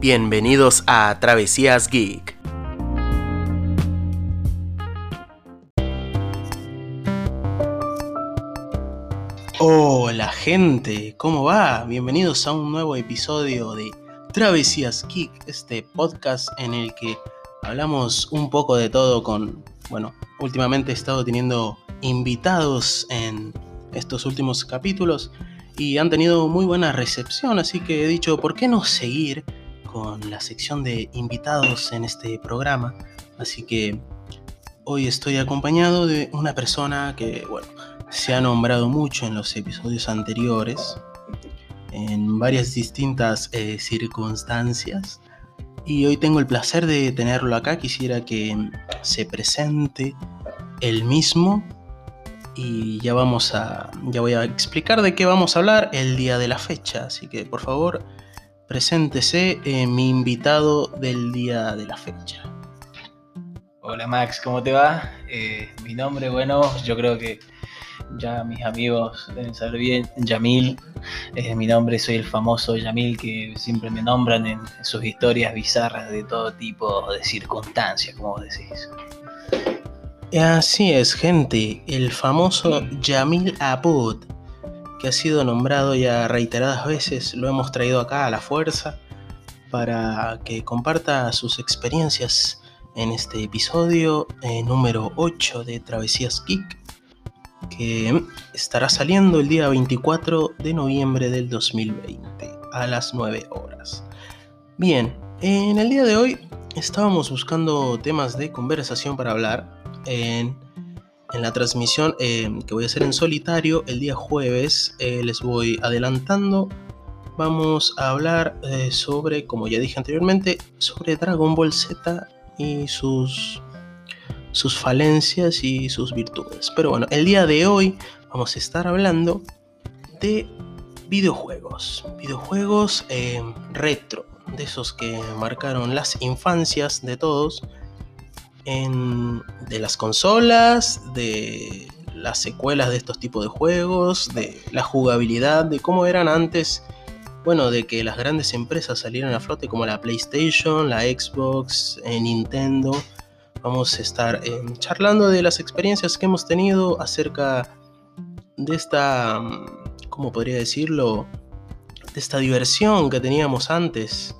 Bienvenidos a Travesías Geek. Hola gente, ¿cómo va? Bienvenidos a un nuevo episodio de Travesías Geek, este podcast en el que hablamos un poco de todo con, bueno, últimamente he estado teniendo invitados en estos últimos capítulos y han tenido muy buena recepción, así que he dicho, ¿por qué no seguir la sección de invitados en este programa? Así que hoy estoy acompañado de una persona que, bueno, se ha nombrado mucho en los episodios anteriores, en varias distintas eh, circunstancias. Y hoy tengo el placer de tenerlo acá. Quisiera que se presente el mismo. Y ya vamos a. Ya voy a explicar de qué vamos a hablar el día de la fecha. Así que por favor, preséntese eh, mi invitado del día de la fecha. Hola Max, ¿cómo te va? Eh, mi nombre, bueno, yo creo que ya mis amigos deben saber bien, Yamil es mi nombre, soy el famoso Yamil que siempre me nombran en, sus historias bizarras de todo tipo de circunstancias, como vos decís. Así es, gente, el famoso Yamil Abud, que ha sido nombrado ya reiteradas veces, lo hemos traído acá a la fuerza para que comparta sus experiencias en este episodio eh, número 8 de Travesías Geek que estará saliendo el día 24 de noviembre del 2020 a las 9 horas. Bien, en el día de hoy estábamos buscando temas de conversación para hablar en, la transmisión eh, que voy a hacer en solitario el día jueves. Eh, les voy adelantando. Vamos a hablar eh, sobre, como ya dije anteriormente, sobre Dragon Ball Z y sus sus falencias y sus virtudes. Pero bueno, el día de hoy vamos a estar hablando de videojuegos. Videojuegos retro, de esos que marcaron las infancias de todos. De las consolas, de las secuelas de estos tipos de juegos, de la jugabilidad, de cómo eran antes, bueno, de que las grandes empresas salieran a flote como la PlayStation, la Xbox, eh, Nintendo, Vamos a estar eh, charlando de las experiencias que hemos tenido acerca de esta, mm, ¿cómo podría decirlo? De esta diversión que teníamos antes,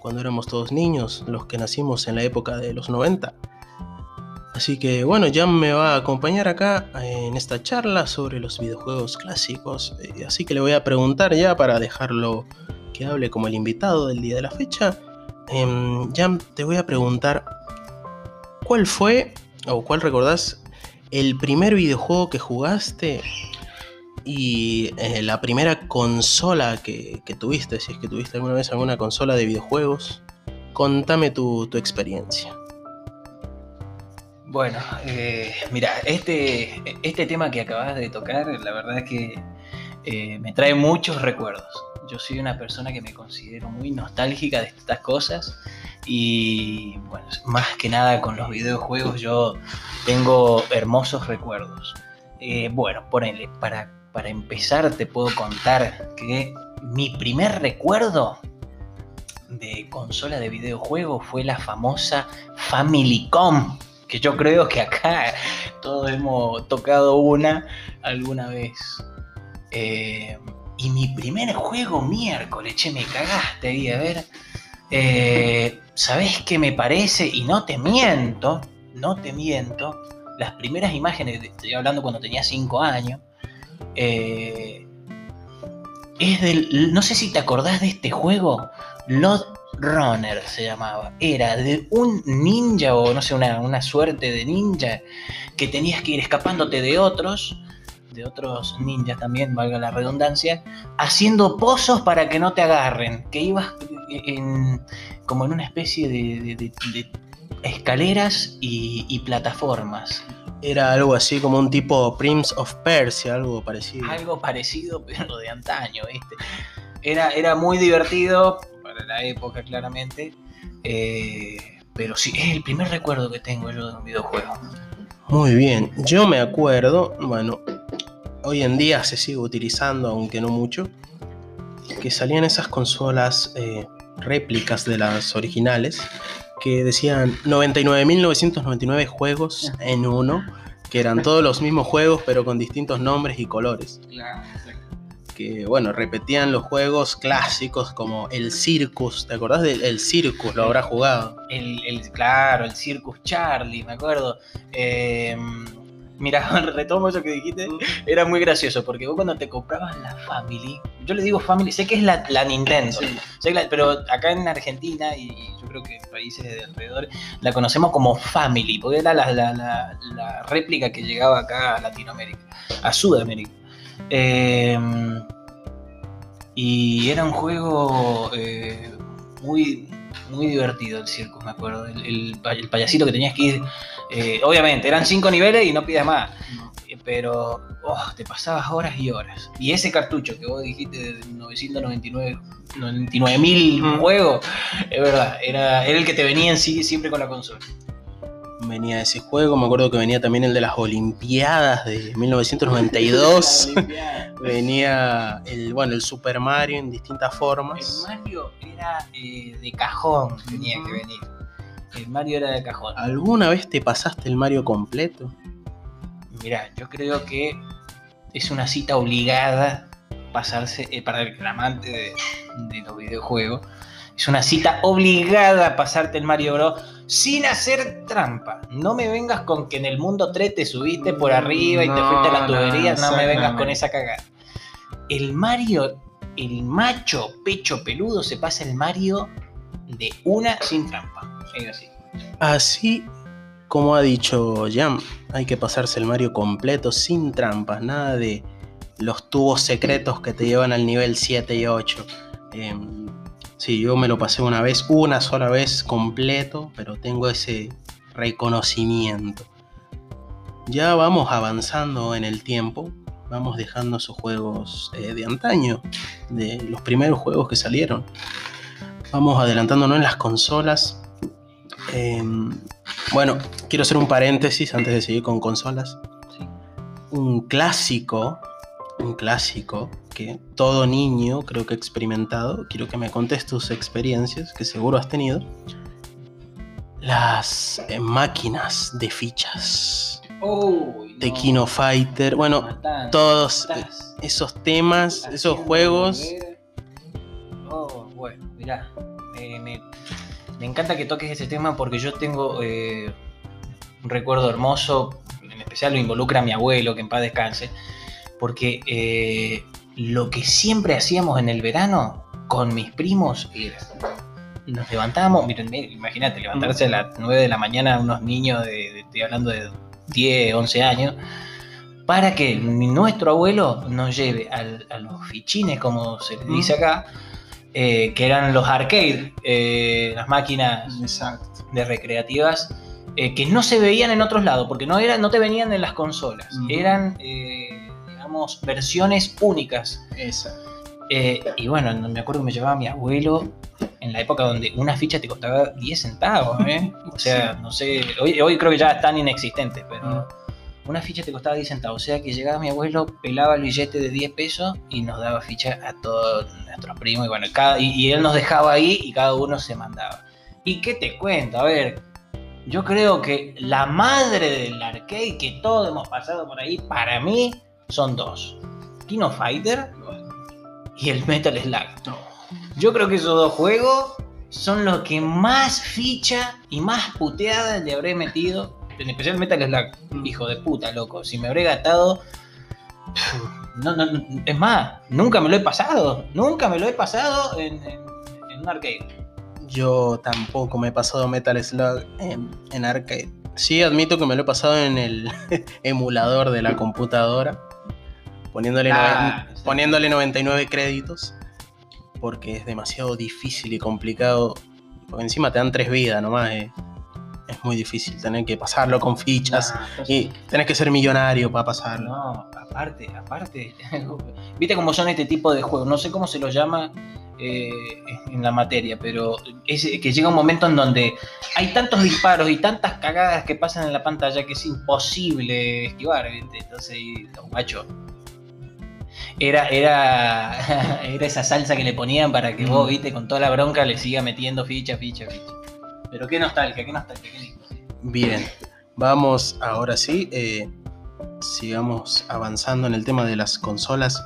cuando éramos todos niños, los que nacimos en la época de los 90. Así que bueno, ya me va a acompañar acá en esta charla sobre los videojuegos clásicos. Eh, así que le voy a preguntar ya para dejarlo que hable como el invitado del día de la fecha. Eh, Jam, te voy a preguntar ¿Cuál fue, o cuál recordás, el primer videojuego que jugaste y eh, la primera consola que, tuviste, si es que tuviste alguna vez alguna consola de videojuegos? Contame tu, experiencia. Bueno, eh, mira, este, este tema que acabas de tocar, la verdad es que eh, me trae muchos recuerdos. Yo soy una persona que me considero muy nostálgica de estas cosas y bueno, más que nada con los videojuegos yo tengo hermosos recuerdos. Eh, bueno, ponele, para, para empezar te puedo contar que mi primer recuerdo de consola de videojuegos fue la famosa Family-Com, que yo creo que acá todos hemos tocado una alguna vez. Eh, y mi primer juego miércoles, che, me cagaste ahí, a ver. Eh, ¿Sabes qué me parece? Y no te miento, no te miento. Las primeras imágenes, estoy hablando cuando tenía 5 años, eh, es del. No sé si te acordás de este juego, Lord Runner se llamaba. Era de un ninja o no sé, una, una suerte de ninja que tenías que ir escapándote de otros de otros ninjas también, valga la redundancia, haciendo pozos para que no te agarren, que ibas en, como en una especie de, escaleras y, plataformas. Era algo así como un tipo Prince of Persia, algo parecido. Algo parecido, pero de antaño, ¿viste? Era, era muy divertido, para la época claramente, eh, pero sí, es el primer recuerdo que tengo yo de un videojuego. Muy bien, yo me acuerdo, bueno, hoy en día se sigue utilizando, aunque no mucho, que salían esas consolas eh, réplicas de las originales que decían 99.999 juegos en uno, que eran todos los mismos juegos pero con distintos nombres y colores. Claro. Que bueno, repetían los juegos clásicos como el Circus, ¿te acordás del el Circus? Lo habrá jugado. El, el- claro, el Circus Charlie, me acuerdo. Eh, mira, retomo eso que dijiste. Era muy gracioso porque vos cuando te comprabas la Family, yo le digo Family, sé que es la, la Nintendo, Sí. sé que la- pero acá en Argentina y, y yo creo que en países de alrededor la conocemos como Family, porque era la, la- la- la réplica que llegaba acá a Latinoamérica, a Sudamérica. Eh, y era un juego eh, muy, muy divertido el circo, me acuerdo. El, el pa- el payasito que tenías que ir. eh, obviamente, eran cinco niveles y no pidas más. Eh, Pero oh, te pasabas horas y horas. Y ese cartucho que vos dijiste de 999 99.000 Mm. juegos, es verdad, era, era el que te venía en sí siempre con la consola. Venía ese juego, me acuerdo que venía también el de las Olimpiadas de 1992. venía el, bueno, el Super Mario en distintas El formas. Mario era eh, de cajón, tenía que venir. El Mario era de cajón. ¿Alguna vez te pasaste el Mario completo? Mira, yo creo que es una cita obligada pasarse, eh, para el amante de, de los videojuegos, es una cita obligada pasarte el Mario Bros. sin hacer trampa. No me vengas con que en el mundo 3 te subiste por arriba y te fuiste a la tubería, no, me vengas con esa cagada. El Mario, el macho pecho peludo se pasa el Mario de una sin trampa. Es así. Así como ha dicho Jam, hay que pasarse el Mario completo sin trampas, nada de los tubos secretos que te llevan al nivel 7 y 8. Em, sí, yo me lo pasé una vez, una sola vez completo, pero tengo ese reconocimiento. Ya vamos avanzando en el tiempo, vamos dejando esos juegos eh, de antaño, de los primeros juegos que salieron. Vamos adelantándonos en las consolas. Em, bueno, quiero hacer un paréntesis antes de seguir con consolas. Un clásico, un clásico que todo niño creo que ha experimentado. Quiero que me contes tus experiencias, que seguro has tenido. Las eh, máquinas de fichas. Uy, De no. Kino Fighter. Bueno, todos eh, estás esos temas, esos juegos. Oh, bueno, mirá. Me, me- me encanta que toques ese tema porque yo tengo eh, un recuerdo hermoso. En especial lo involucra a mi abuelo, que en paz descanse. Porque eh, lo que siempre hacíamos en el verano con mis primos era. Nos levantábamos, miren, miren, imagínate, levantarse a las 9 de la mañana unos niños de, estoy hablando de 10, 11 años, para que nuestro abuelo nos lleve al- a los fichines, como se le dice acá, eh, que eran los arcades, eh, las máquinas Exacto. de recreativas, eh, que no se veían en otros lados, porque no, eran, no te venían en las consolas, Ujú. eran, eh, digamos, versiones únicas. Esa. Eh, y bueno, no- me acuerdo que me llevaba mi abuelo en la época donde una ficha te costaba 10 centavos, ¿eh? O sea, no sé, hoy, hoy creo que ya están inexistentes, pero una ficha te costaba 10 centavos. O sea que llegaba mi abuelo, pelaba el billete de 10 pesos y nos daba ficha a todos nuestros primos. Y bueno, cada, y, y él nos dejaba ahí y cada uno se mandaba. ¿Y qué te cuento? A ver, yo creo que la madre del arcade que todos hemos pasado por ahí, para mí, son dos. Kino Fighter y el Metal Slug. Yo creo que esos dos juegos son los que más ficha y más puteadas le habré metido. En especial Metal Slug. Hijo de puta, loco. Si me habré gastado. No, no, no, es más, nunca me lo he pasado. Nunca me lo he pasado en, en- en un arcade. Yo tampoco me he pasado Metal Slug en, en arcade. Sí, admito que me lo he pasado en el emulador de la computadora, poniéndole, Ah, poniéndole 99 créditos, porque es demasiado difícil y complicado. Porque encima te dan tres vidas nomás. eh. Es muy difícil tener que pasarlo con fichas y tenés que ser millonario para pasarlo. No, aparte, aparte. Viste cómo son este tipo de juegos. No sé cómo se los llama eh, en la materia, pero es que llega un momento en donde hay tantos disparos y tantas cagadas que pasan en la pantalla que es imposible esquivar, ¿viste? Entonces, los guachos. Era, era, era esa salsa que le ponían para que vos, Mm. viste, con toda la bronca le siga metiendo ficha, ficha, ficha. Pero qué nostalgia, qué nostalgia, qué lindo. Bien, vamos ahora sí. eh, sigamos avanzando en el tema de las consolas.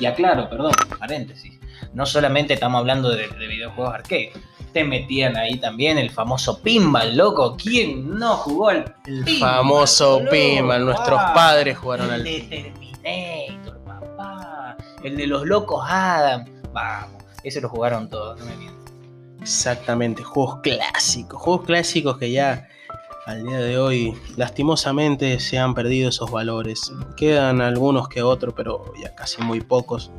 Y aclaro, perdón, paréntesis. No solamente estamos hablando de, de videojuegos arcade. Te metían ahí también el famoso pinball, loco. ¿Quién no jugó al El Pinball, famoso pinball. Nuestros Ah, padres jugaron al Terminator. El de los locos Adam. Vamos, ese lo jugaron todos, no me mientas. Exactamente, juegos clásicos, juegos clásicos que ya al día de hoy lastimosamente se han perdido esos valores. Quedan algunos que otros, pero ya casi muy pocos.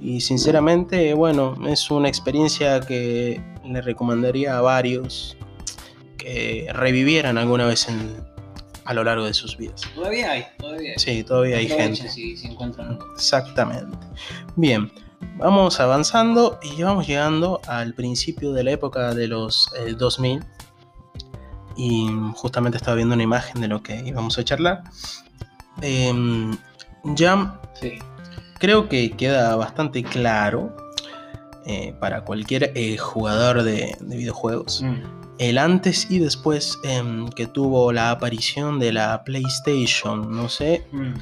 Y sinceramente, bueno, es una experiencia que le recomendaría a varios que revivieran alguna vez en- a lo largo de sus vidas. Todavía hay, todavía hay. Sí, todavía hay gente. Si, si encuentran algo. Exactamente. Bien, vamos avanzando y vamos llegando al principio de la época de los eh, 2000. Y justamente estaba viendo una imagen de lo que íbamos a charlar. Em, ya Sí. creo que queda bastante claro eh, para cualquier eh, jugador de, de videojuegos el antes y después em, que tuvo la aparición de la PlayStation. No sé, Mm.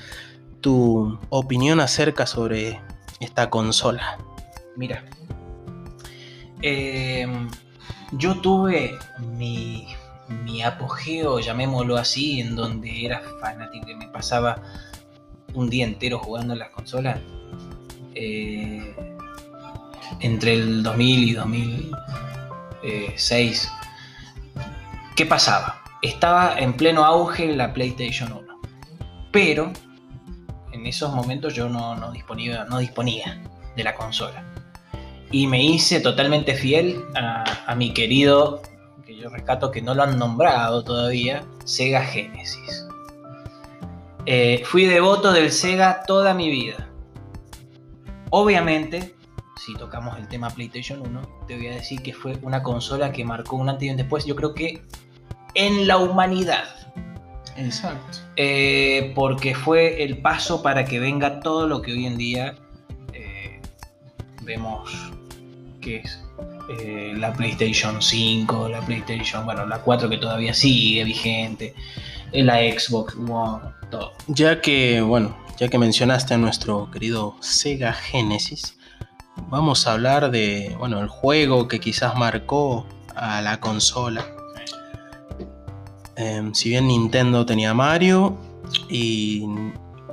tu opinión acerca sobre esta consola. Mira, em, yo tuve mi, mi apogeo, llamémoslo así, en donde era fanático, que me pasaba un día entero jugando en las consolas. eh, entre el 2000 y 2006. ¿Qué pasaba? Estaba en pleno auge la PlayStation 1. Pero en esos momentos yo no, disponía, no disponía de la consola. Y me hice totalmente fiel a, a mi querido, que yo rescato que no lo han nombrado todavía, Sega Genesis. Eh, fui devoto del Sega toda mi vida. Obviamente, si tocamos el tema PlayStation 1, te voy a decir que fue una consola que marcó un antes y un después, yo creo que en la humanidad. Exacto. Eh, porque fue el paso para que venga todo lo que hoy en día eh, vemos que es eh, la PlayStation 5, la PlayStation, bueno, la 4 que todavía sigue vigente, eh, la Xbox One, todo. Ya que, bueno, ya que mencionaste a nuestro querido Sega Genesis, vamos a hablar de, bueno, el juego que quizás marcó a la consola. Em, si bien Nintendo tenía Mario y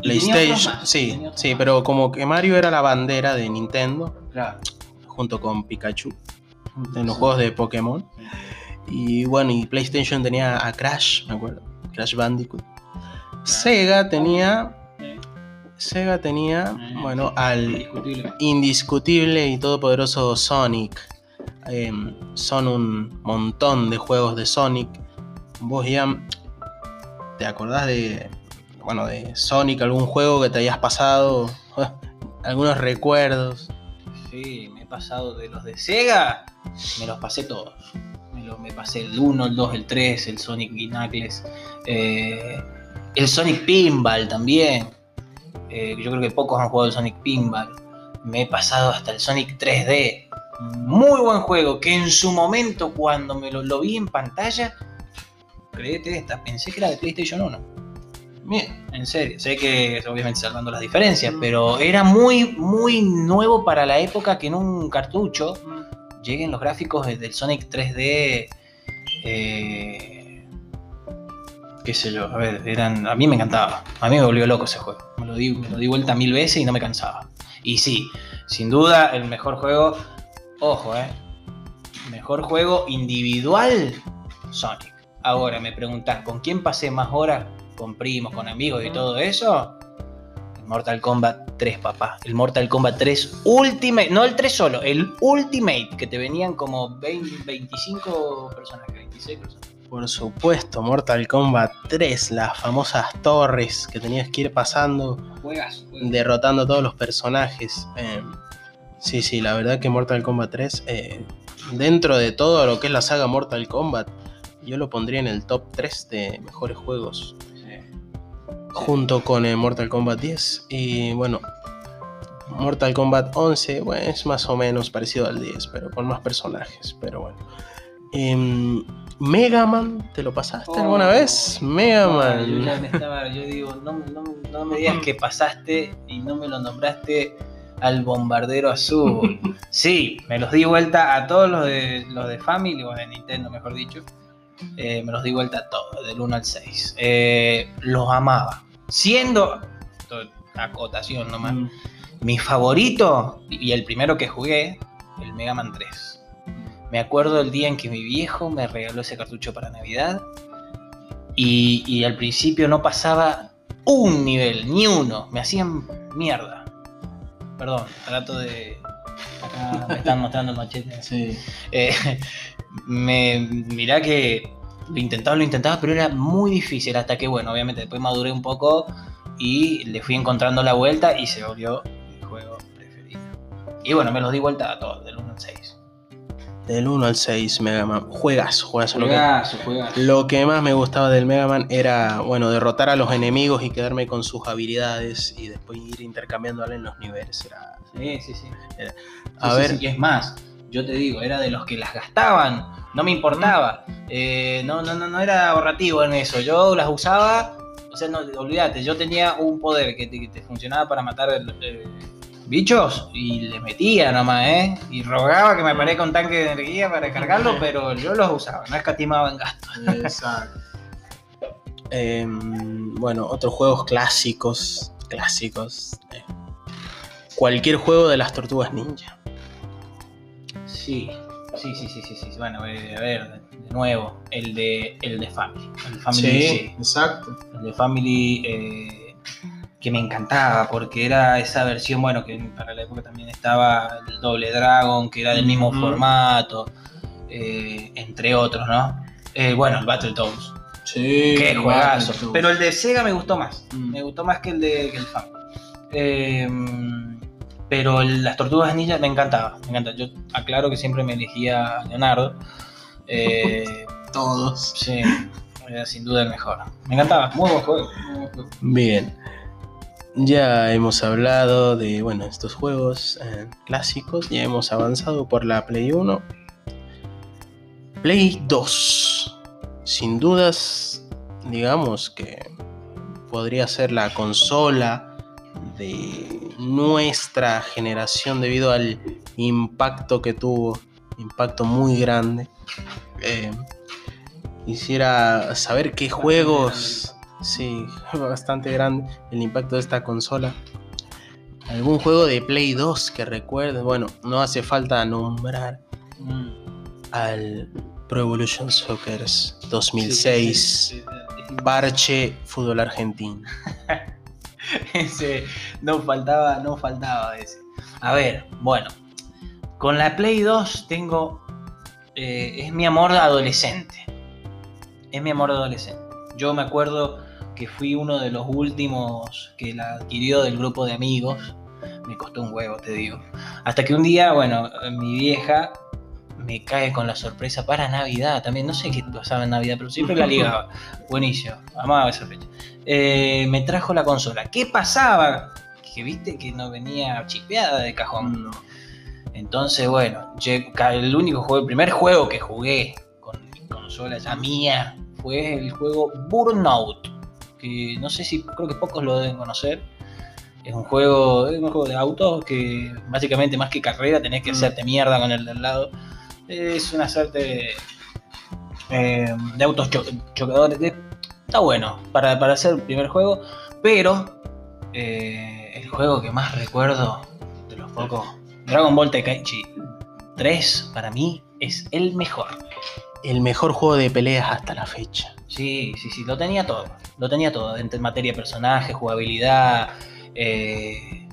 PlayStation, más, sí, sí, más. pero como que Mario era la bandera de Nintendo Claro. junto con Pikachu en los juegos de Pokémon. Y bueno, y PlayStation tenía a Crash, me acuerdo, Crash Bandicoot. Sega tenía, Sega tenía, bueno, al Indiscutible. indiscutible y todopoderoso Sonic. Em, son un montón de juegos de Sonic. Vos ya te acordás de, bueno, de Sonic, algún juego que te hayas pasado, algunos recuerdos. Sí, me he pasado de los de Sega, me los pasé todos. Me, lo- me pasé el 1, el 2, el 3, el Sonic Knuckles, eh, el Sonic Pinball también. Eh, yo creo que pocos han jugado el Sonic Pinball. Me he pasado hasta el Sonic 3D. Muy buen juego que en su momento cuando me lo vi en pantalla, créete esta, pensé que era de PlayStation 1. Bien, En serio, sé que obviamente salvando las diferencias, pero era muy, muy nuevo para la época que en un cartucho lleguen los gráficos de- del Sonic 3D. eh, qué sé yo, a ver, eran. A mí me encantaba. A mí me volvió loco ese juego. Me lo di, me lo di vuelta mil veces y no me cansaba. Y sí, sin duda, el mejor juego. Ojo, eh. Mejor juego individual, Sonic. Ahora me preguntas, ¿con quién pasé más horas? ¿Con primos, con amigos y todo eso? El Mortal Kombat 3, papá. El Mortal Kombat 3 Ultimate. No el 3 solo, el Ultimate, que te venían como 20, 25 personajes, 26 personajes. por supuesto, Mortal Kombat 3, las famosas torres que tenías que ir pasando, Juegas. derrotando a todos los personajes. Eh, sí, sí, la verdad que Mortal Kombat 3, eh, dentro de todo lo que es la saga Mortal Kombat, yo lo pondría en el top 3 de mejores juegos, junto con eh, Mortal Kombat 10. Y bueno, Mortal Kombat 11, bueno, es más o menos parecido al 10, pero con más personajes, pero bueno. Em, Mega Man, ¿te lo pasaste alguna Oh, vez? Mega Yo, Man. ya me estaba, yo digo, no, no, no me digas que pasaste y no me lo nombraste al bombardero azul. Sí, me los di vuelta a todos los de los de Family, o de Nintendo mejor dicho. Eh, me los di vuelta todos, del 1 al 6. Eh, los amaba. Siendo, acotación nomás, Mm. mi favorito y el primero que jugué, el Mega Man 3. Me acuerdo el día en que mi viejo me regaló ese cartucho para Navidad y, y al principio no pasaba un nivel, ni uno. Me hacían mierda. Perdón, trato de... Acá me están mostrando el machete. Sí. Eh, me, mirá que lo intentaba, lo intentaba, pero era muy difícil hasta que, bueno, obviamente después maduré un poco y le fui encontrando la vuelta y se volvió mi juego preferido. Y bueno, me los di vuelta a todos, del 1 al 6. Del 1 al 6, Mega Man. Juegas, juegas. Lo que, Juegazo, juegazo. lo que más me gustaba del Mega Man era, bueno, derrotar a los enemigos y quedarme con sus habilidades y después ir intercambiándole en los niveles. Era... Sí, sí, sí. A Sí, sí, ver, sí, y es más, yo te digo, era de los que las gastaban, no me importaba. Eh, no, no, no, no era ahorrativo en eso. Yo las usaba, o sea, no, olvídate, yo tenía un poder que te, que te funcionaba para matar eh, bichos y le metía nomás, ¿eh? Y rogaba que me aparezca un tanque de energía para cargarlo, pero yo los usaba, no escatimaba en gastos. Exacto. Em, bueno, otros juegos clásicos. Clásicos. eh. Cualquier juego de las tortugas ninja. Sí, sí, sí, sí, sí, sí. Bueno, eh, a ver, de nuevo, el de, el de Family. El Family sí. exacto. el de Family eh, que me encantaba porque era esa versión, bueno, que para la época también estaba el Doble Dragon, que era del mismo formato, eh, entre otros, ¿no? Eh, bueno, el Battletoads, Sí. qué juegazo. Pero el de Sega me gustó más, Mm. me gustó más que el de que el Family. Eh, pero el- las Tortugas Ninja me encantaba, me encanta. Yo aclaro que siempre me elegía a Leonardo. Eh, Todos. sí, era sin duda el mejor. Me encantaba, muy buen juego. muy buen juego. Bien. Ya hemos hablado de bueno, estos juegos eh, clásicos. Ya hemos avanzado por la Play 1. Play 2. Sin dudas, digamos que podría ser la consola de nuestra generación debido al impacto que tuvo. Impacto muy grande. Eh, quisiera saber qué juegos... Sí, bastante grande el impacto de esta consola. ¿Algún juego de Play 2 que recuerdes? Bueno, no hace falta nombrar Mm. al Pro Evolution Soccer 2006, Sí, sí, sí, sí. Parche Fútbol Argentino. Ese, no faltaba, no faltaba ese. A ver, bueno, con la Play 2 tengo, eh, es mi amor adolescente. Es mi amor adolescente. Yo me acuerdo que fui uno de los últimos que la adquirió del grupo de amigos. Me costó un huevo, te digo. Hasta que un día, bueno, mi vieja me cae con la sorpresa para Navidad también. No sé qué pasaba en Navidad, pero siempre la ligaba. Buenísimo, amaba esa fecha. Eh, me trajo la consola. ¿Qué pasaba? Que viste que no venía chipeada de cajón. Entonces, bueno, el único juego, el primer juego que jugué con mi consola ya mía fue el juego Burnout. Que no sé si, creo que pocos lo deben conocer. Es un juego, es un juego de autos que básicamente más que carrera tenés que Mm. hacerte mierda con el del lado. Es una suerte eh, de autos cho- chocadores. Está bueno para, para hacer el primer juego, pero eh, el juego que más recuerdo de los pocos, Dragon Ball Tenkaichi 3 para mí es el mejor. El mejor juego de peleas hasta la fecha. Sí, sí, sí, lo tenía todo. Lo tenía todo. En materia de personaje, jugabilidad. eh,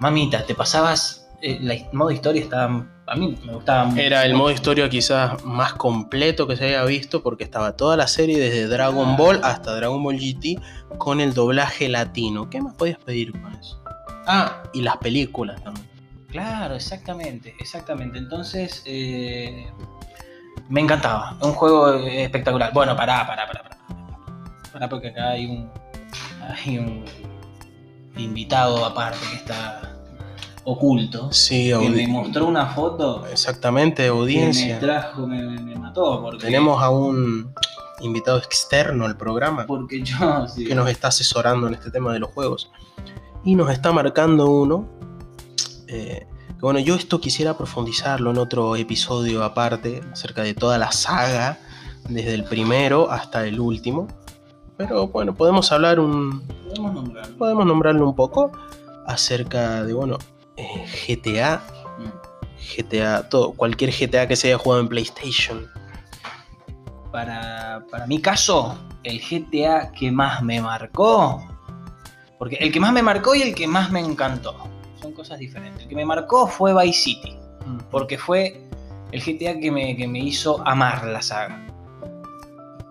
Mamita, te pasabas. eh, la his- modo historia estaba. A mí me gustaba mucho. Era el modo historia quizás más completo que se haya visto porque estaba toda la serie desde Dragon Ball hasta Dragon Ball GT con el doblaje latino. ¿Qué más podías pedir con eso? Ah, y las películas también. Claro, exactamente, exactamente. Entonces, eh, me encantaba. Un juego espectacular. Bueno, pará, pará, pará, pará. Pará, porque acá hay un, hay un invitado aparte que está oculto Sí, que me mostró una foto exactamente, que me audiencia. trajo, me, me mató. Porque, Tenemos a un invitado externo al programa Porque yo. sí. que nos está asesorando en este tema de los juegos. Y nos está marcando uno. eh, bueno, yo esto quisiera profundizarlo en otro episodio aparte, acerca de toda la saga, desde el primero hasta el último. Pero bueno, podemos hablar un. Podemos nombrarlo. Podemos nombrarlo un poco acerca de, bueno, eh, GTA. GTA, todo, cualquier GTA que se haya jugado en PlayStation. Para, para mi caso, el GTA que más me marcó. Porque el que más me marcó y el que más me encantó. Son cosas diferentes. El que me marcó fue Vice City. Porque fue el GTA que me, que me hizo amar la saga.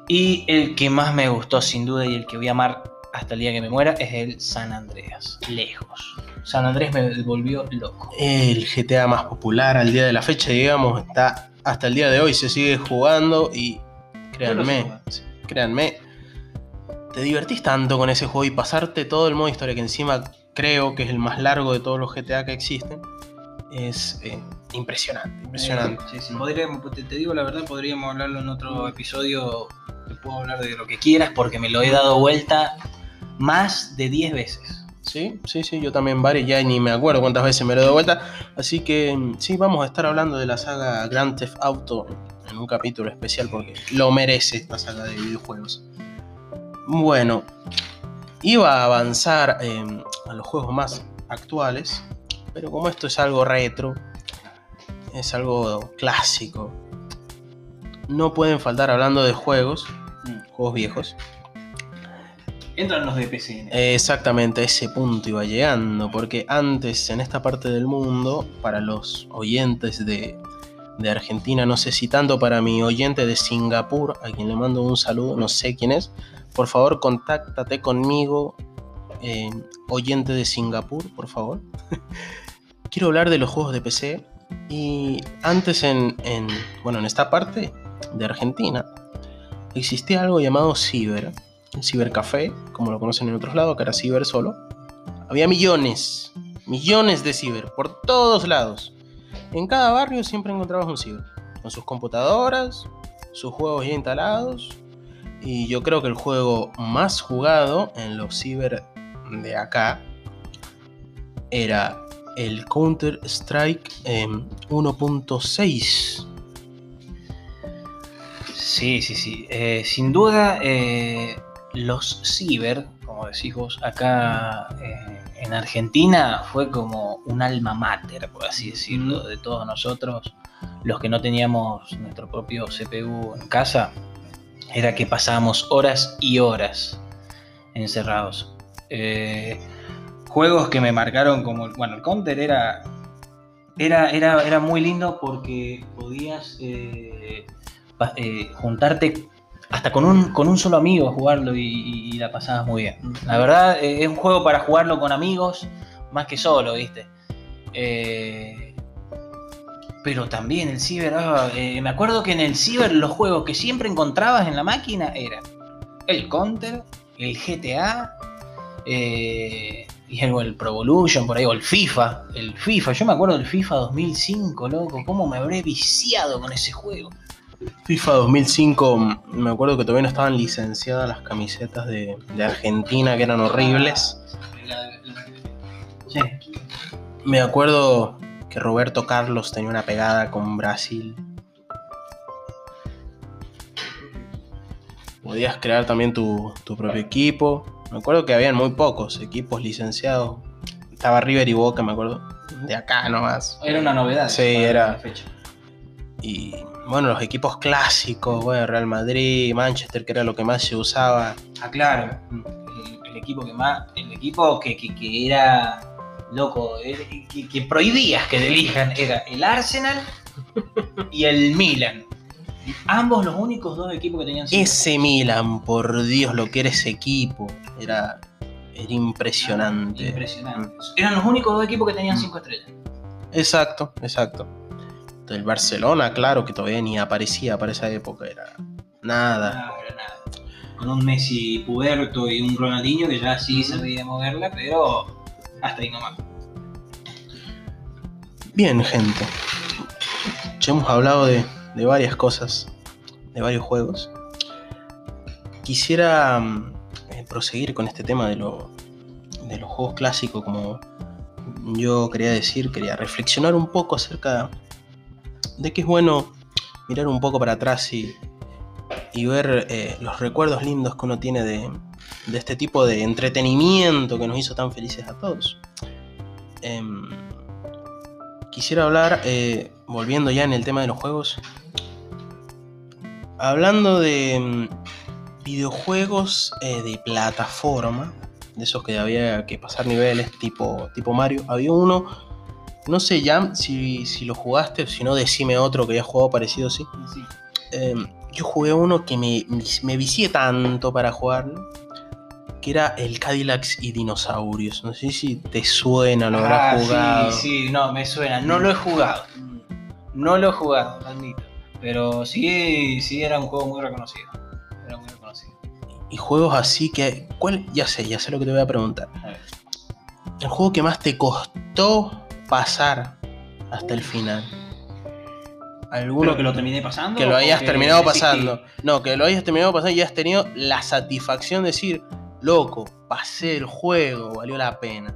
Y el que más me gustó, sin duda, y el que voy a amar hasta el día que me muera, es el San Andreas. Lejos. San Andrés me volvió loco. El GTA más popular al día de la fecha, digamos, está hasta el día de hoy, se sigue jugando y créanme, créanme, te divertís tanto con ese juego y pasarte todo el modo historia que encima creo que es el más largo de todos los GTA que existen, es eh, impresionante, impresionante. Sí, sí. Podríamos- te, te digo la verdad, podríamos hablarlo en otro episodio. Te puedo hablar de lo que quieras porque me lo he dado vuelta más de 10 veces. Sí, sí, sí, yo también varios, ya ni me acuerdo cuántas veces me lo he dado vuelta. Así que mm, sí, vamos a estar hablando de la saga Grand Theft Auto en un capítulo especial porque lo merece esta saga de videojuegos. Bueno, iba a avanzar eh, a los juegos más actuales, pero como esto es algo retro, es algo clásico, no pueden faltar hablando de juegos, juegos viejos. Entran los de PC. en esto. Eh, Exactamente, a ese punto iba llegando, porque antes en esta parte del mundo, para los oyentes de, de Argentina, no sé si tanto para mi oyente de Singapur, a quien le mando un saludo, no sé quién es, por favor contáctate conmigo, eh, oyente de Singapur, por favor. Quiero hablar de los juegos de PC y antes en, en, bueno, en esta parte de Argentina existía algo llamado Ciber el cibercafé, como lo conocen en otros lados, que era ciber solo. Había millones, millones de ciber por todos lados. En cada barrio siempre encontrabas un ciber, con sus computadoras, sus juegos ya instalados. Y yo creo que el juego más jugado en los ciber de acá era el Counter Strike 1.6. Sí, sí, sí. Eh, sin duda, eh, los ciber, como decís vos, acá eh, en Argentina fue como un alma mater, por así decirlo, de todos nosotros, los que no teníamos nuestro propio CPU en casa, era que pasábamos horas y horas encerrados. Eh, juegos que me marcaron como, bueno, el Counter era... Era, era, era muy lindo porque podías eh, pa- eh, juntarte hasta con un, con un solo amigo a jugarlo y, y- la pasabas muy bien. La verdad, es un juego para jugarlo con amigos más que solo, ¿viste? Eh, pero también el ciber, ah, eh, me acuerdo que en el ciber los juegos que siempre encontrabas en la máquina eran el Counter, el GTA, eh, y algo el Pro Evolution por ahí, o el FIFA, el FIFA, yo me acuerdo del FIFA 2005, loco, cómo me habré viciado con ese juego. FIFA 2005, mm, me acuerdo que todavía no estaban licenciadas las camisetas de, de Argentina, que eran horribles. Sí. Me acuerdo que Roberto Carlos tenía una pegada con Brasil. Podías crear también tu, tu propio equipo. Me acuerdo que habían muy pocos equipos licenciados. Estaba River y Boca, me acuerdo. De acá nomás. Era una novedad. Sí, era- fecha. Y bueno, los equipos clásicos, bueno, Real Madrid, Manchester, que era lo que más se usaba. Ah, claro. El, el equipo que más. El equipo que, que- que era loco. el- que, que prohibías que elijan era el Arsenal y el Milan. Ambos los únicos dos equipos que tenían cinco. Ese Milan, por Dios, lo que era ese equipo. Era, era impresionante. Impresionante. Eran los únicos dos equipos que tenían cinco estrellas. Exacto, exacto. El Barcelona, claro, que todavía ni aparecía para esa época, era nada. Era nada. Con un Messi puberto y un Ronaldinho que ya sí sabía moverla, pero hasta ahí nomás. Bien, gente. Ya hemos hablado de, de varias cosas, de varios juegos. Quisiera mm, eh, proseguir con este tema de, de los juegos clásicos, como yo quería decir, quería reflexionar un poco acerca de que es bueno mirar un poco para atrás y, y ver eh, los recuerdos lindos que uno tiene de, de este tipo de entretenimiento que nos hizo tan felices a todos. Em, quisiera hablar, eh, volviendo ya en el tema de los juegos, hablando de mm, videojuegos eh, de plataforma, de esos que había que pasar niveles tipo, tipo Mario, había uno, no sé ya si, si lo jugaste, si no decime otro que haya jugado parecido, sí. Sí. Em, yo jugué uno que me, me vicié tanto para jugarlo, que era el Cadillacs y Dinosaurios. No sé si te suena, lo habrás Ah, jugado. Sí, sí, no, me suena. No lo he jugado. No lo he jugado, lo admito. Pero sí, sí era un juego muy reconocido. Era muy reconocido. Y juegos así que. ¿Cuál? Ya sé, ya sé lo que te voy a preguntar. A ver. El juego que más te costó pasar hasta el final. ¿Alguno ¿Pero que lo terminé pasando? que lo hayas terminado pasando? No, que lo hayas terminado pasando y hayas tenido la satisfacción de decir, loco, pasé el juego, valió la pena.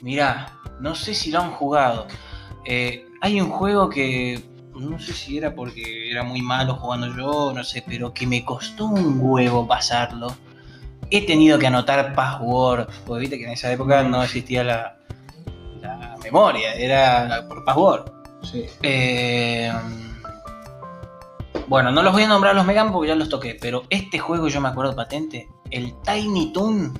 Mirá, no sé si lo han jugado. Eh, hay un juego que no sé si era porque era muy malo jugando yo, no sé, pero que me costó un huevo pasarlo. He tenido que anotar password, porque viste que en esa época no existía la, la memoria, era por password. Eh, bueno, no los voy a nombrar los Megan porque ya los toqué, pero este juego yo me acuerdo patente, el Tiny Toon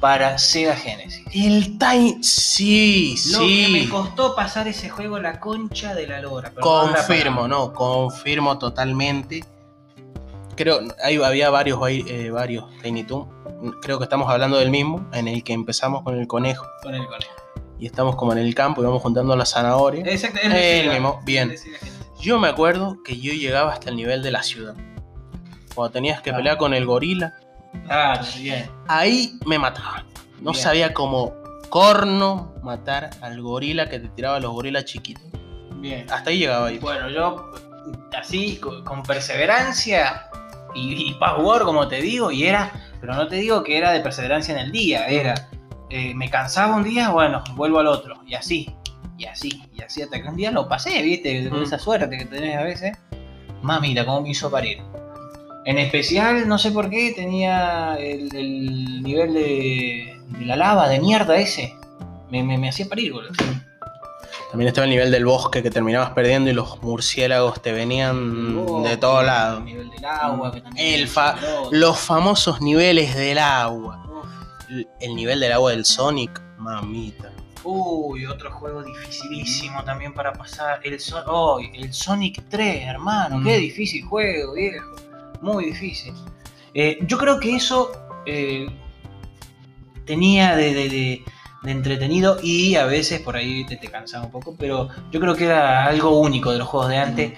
para Sega Genesis. El Time. Sí, Lo que me sí. costó pasar ese juego la concha de la lora. la Confirmo, no, confirmo totalmente. Creo, ahí había varios, eh, varios Tiny Toon. Creo que estamos hablando del mismo, en el que empezamos con el conejo Con el conejo. y estamos como en el campo y vamos juntando las zanahorias. Exacto, El Sega, mismo, bien. el de Sega Genesis. Yo me acuerdo que yo llegaba hasta el nivel de la ciudad. Cuando tenías que Ah. pelear con el gorila, Claro, bien. ahí me mataba. No Bien. sabía cómo corno matar al gorila que te tiraba los gorilas chiquitos. Bien. Hasta ahí llegaba ahí. Bueno, yo así, con, con perseverancia y, y password, como te digo, y era, pero no te digo que era de perseverancia en el día, era, eh, me cansaba un día, bueno, vuelvo al otro, y así, y así, y así, hasta que un día lo pasé, viste, con Mm. esa suerte que tenés a veces. Mamita, cómo me hizo parir. En especial, no sé por qué, tenía el, el nivel de, de la lava, de mierda ese. Me, me, me hacía parir, boludo. También estaba el nivel del bosque que terminabas perdiendo y los murciélagos te venían Oh, de todos el lados. nivel del agua, que también El fa-. Los famosos niveles del agua. El- El nivel del agua del Sonic, mamita. Uy, otro juego dificilísimo también para pasar. El, So- oh, el Sonic 3, hermano. Mm. Qué difícil juego, viejo. Muy difícil. Eh, yo creo que eso eh, tenía de, de- de- de entretenido y a veces por ahí te, te cansaba un poco, pero yo creo que era algo único de los juegos de antes,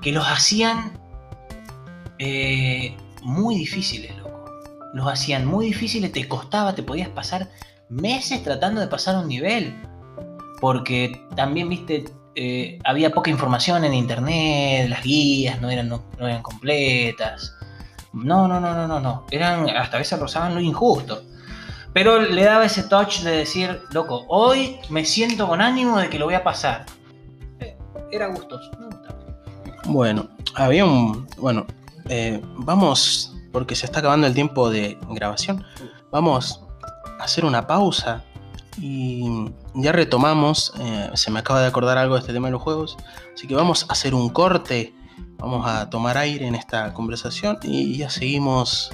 que los hacían eh, muy difíciles, loco. Los hacían muy difíciles, te costaba, te podías pasar meses tratando de pasar un nivel. Porque también, viste, eh, había poca información en internet, las guías no eran, no, eran completas. No, no, no, no, no, no. Eran, hasta a veces rozaban lo injusto. Pero le daba ese touch de decir, loco, hoy me siento con ánimo de que lo voy a pasar. Eh, Era gustoso, me gustaba. Bueno, había un. Bueno, eh, vamos, porque se está acabando el tiempo de grabación. Vamos hacer una pausa y ya retomamos. eh, se me acaba de acordar algo de este tema de los juegos. Así que vamos a hacer un corte. Vamos a tomar aire en esta conversación y ya seguimos.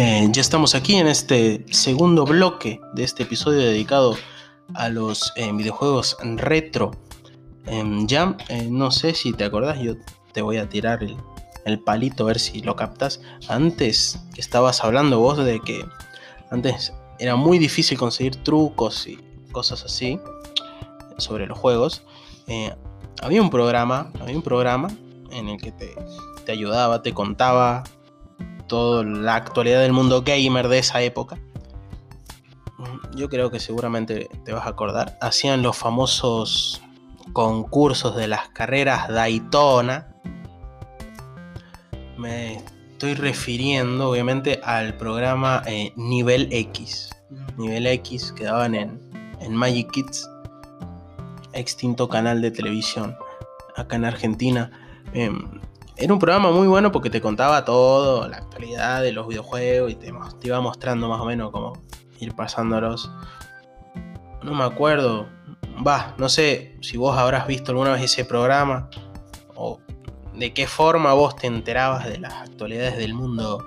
Ya estamos aquí en este segundo bloque de este episodio dedicado a los eh, videojuegos retro. Em, ya, eh, no sé si te acordás, yo te voy a tirar el, palito a ver si lo captas. Antes estabas hablando vos de que antes era muy difícil conseguir trucos y cosas así, sobre los juegos, eh, había un programa, había un programa en el que te ayudaba, te contaba toda la actualidad del mundo gamer de esa época. Yo creo que seguramente te vas a acordar. Hacían los famosos concursos de las carreras Daytona. Me estoy refiriendo obviamente al programa eh, Nivel X. Nivel X que daban en, en Magic Kids, extinto canal de televisión acá en Argentina. Em, era un programa muy bueno porque te contaba todo, la actualidad de los videojuegos y te, iba mostrando más o menos cómo ir pasándolos. No me acuerdo, va, no sé si vos habrás visto alguna vez ese programa o de qué forma vos te enterabas de las actualidades del mundo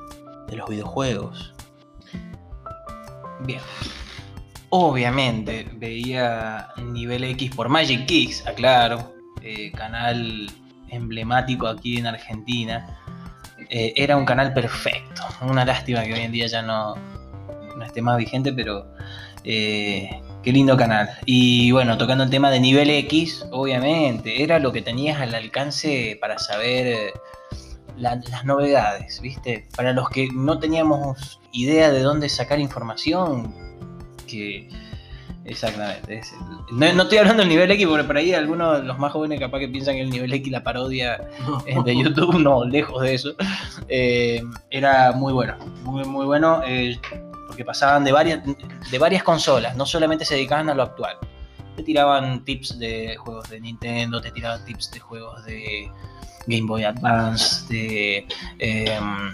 de los videojuegos. Bien. Obviamente veía nivel X por Magic Kicks, aclaro, eh, canal emblemático aquí en Argentina. Eh, era un canal perfecto. Una lástima que hoy en día ya no, no esté más vigente, pero eh, qué lindo canal. Y bueno, tocando el tema de nivel X, obviamente, era lo que tenías al alcance para saber eh, las novedades, ¿viste? Para los que no teníamos idea de dónde sacar información, que Exactamente. no, estoy hablando del nivel X, porque por ahí algunos de los más jóvenes capaz que piensan que el nivel X, la parodia de YouTube, no, lejos de eso. Eh, era muy bueno, muy, muy bueno, eh, porque pasaban de varias, de varias consolas, no solamente se dedicaban a lo actual. Te tiraban tips de juegos de Nintendo, te tiraban tips de juegos de Game Boy Advance, de em,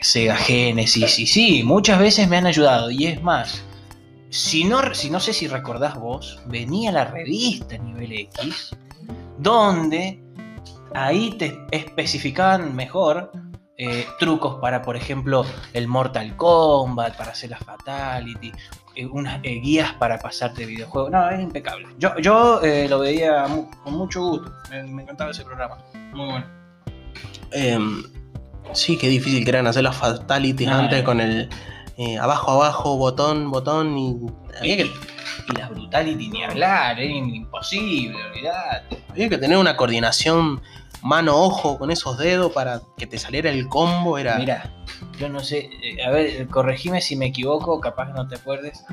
Sega Genesis, y sí, muchas veces me han ayudado, y es más si no, si no sé si recordás vos, venía la revista Nivel X, donde ahí te especificaban mejor eh, trucos para, por ejemplo, el Mortal Kombat, para hacer la Fatality, eh, unas eh, guías para pasarte videojuegos. No, es impecable. Yo, yo lo veía con mucho gusto. Me, encantaba ese programa. Muy bueno. Em, sí, qué difícil que eran hacer las Fatalities antes con el eh, abajo, abajo, botón, botón y. Había que, y las brutality ni hablar, era imposible, olvidate. Había que tener una coordinación mano-ojo con esos dedos para que te saliera el combo. Era. Mira, yo no sé, eh, a ver, corregime si me equivoco, capaz no te acuerdes.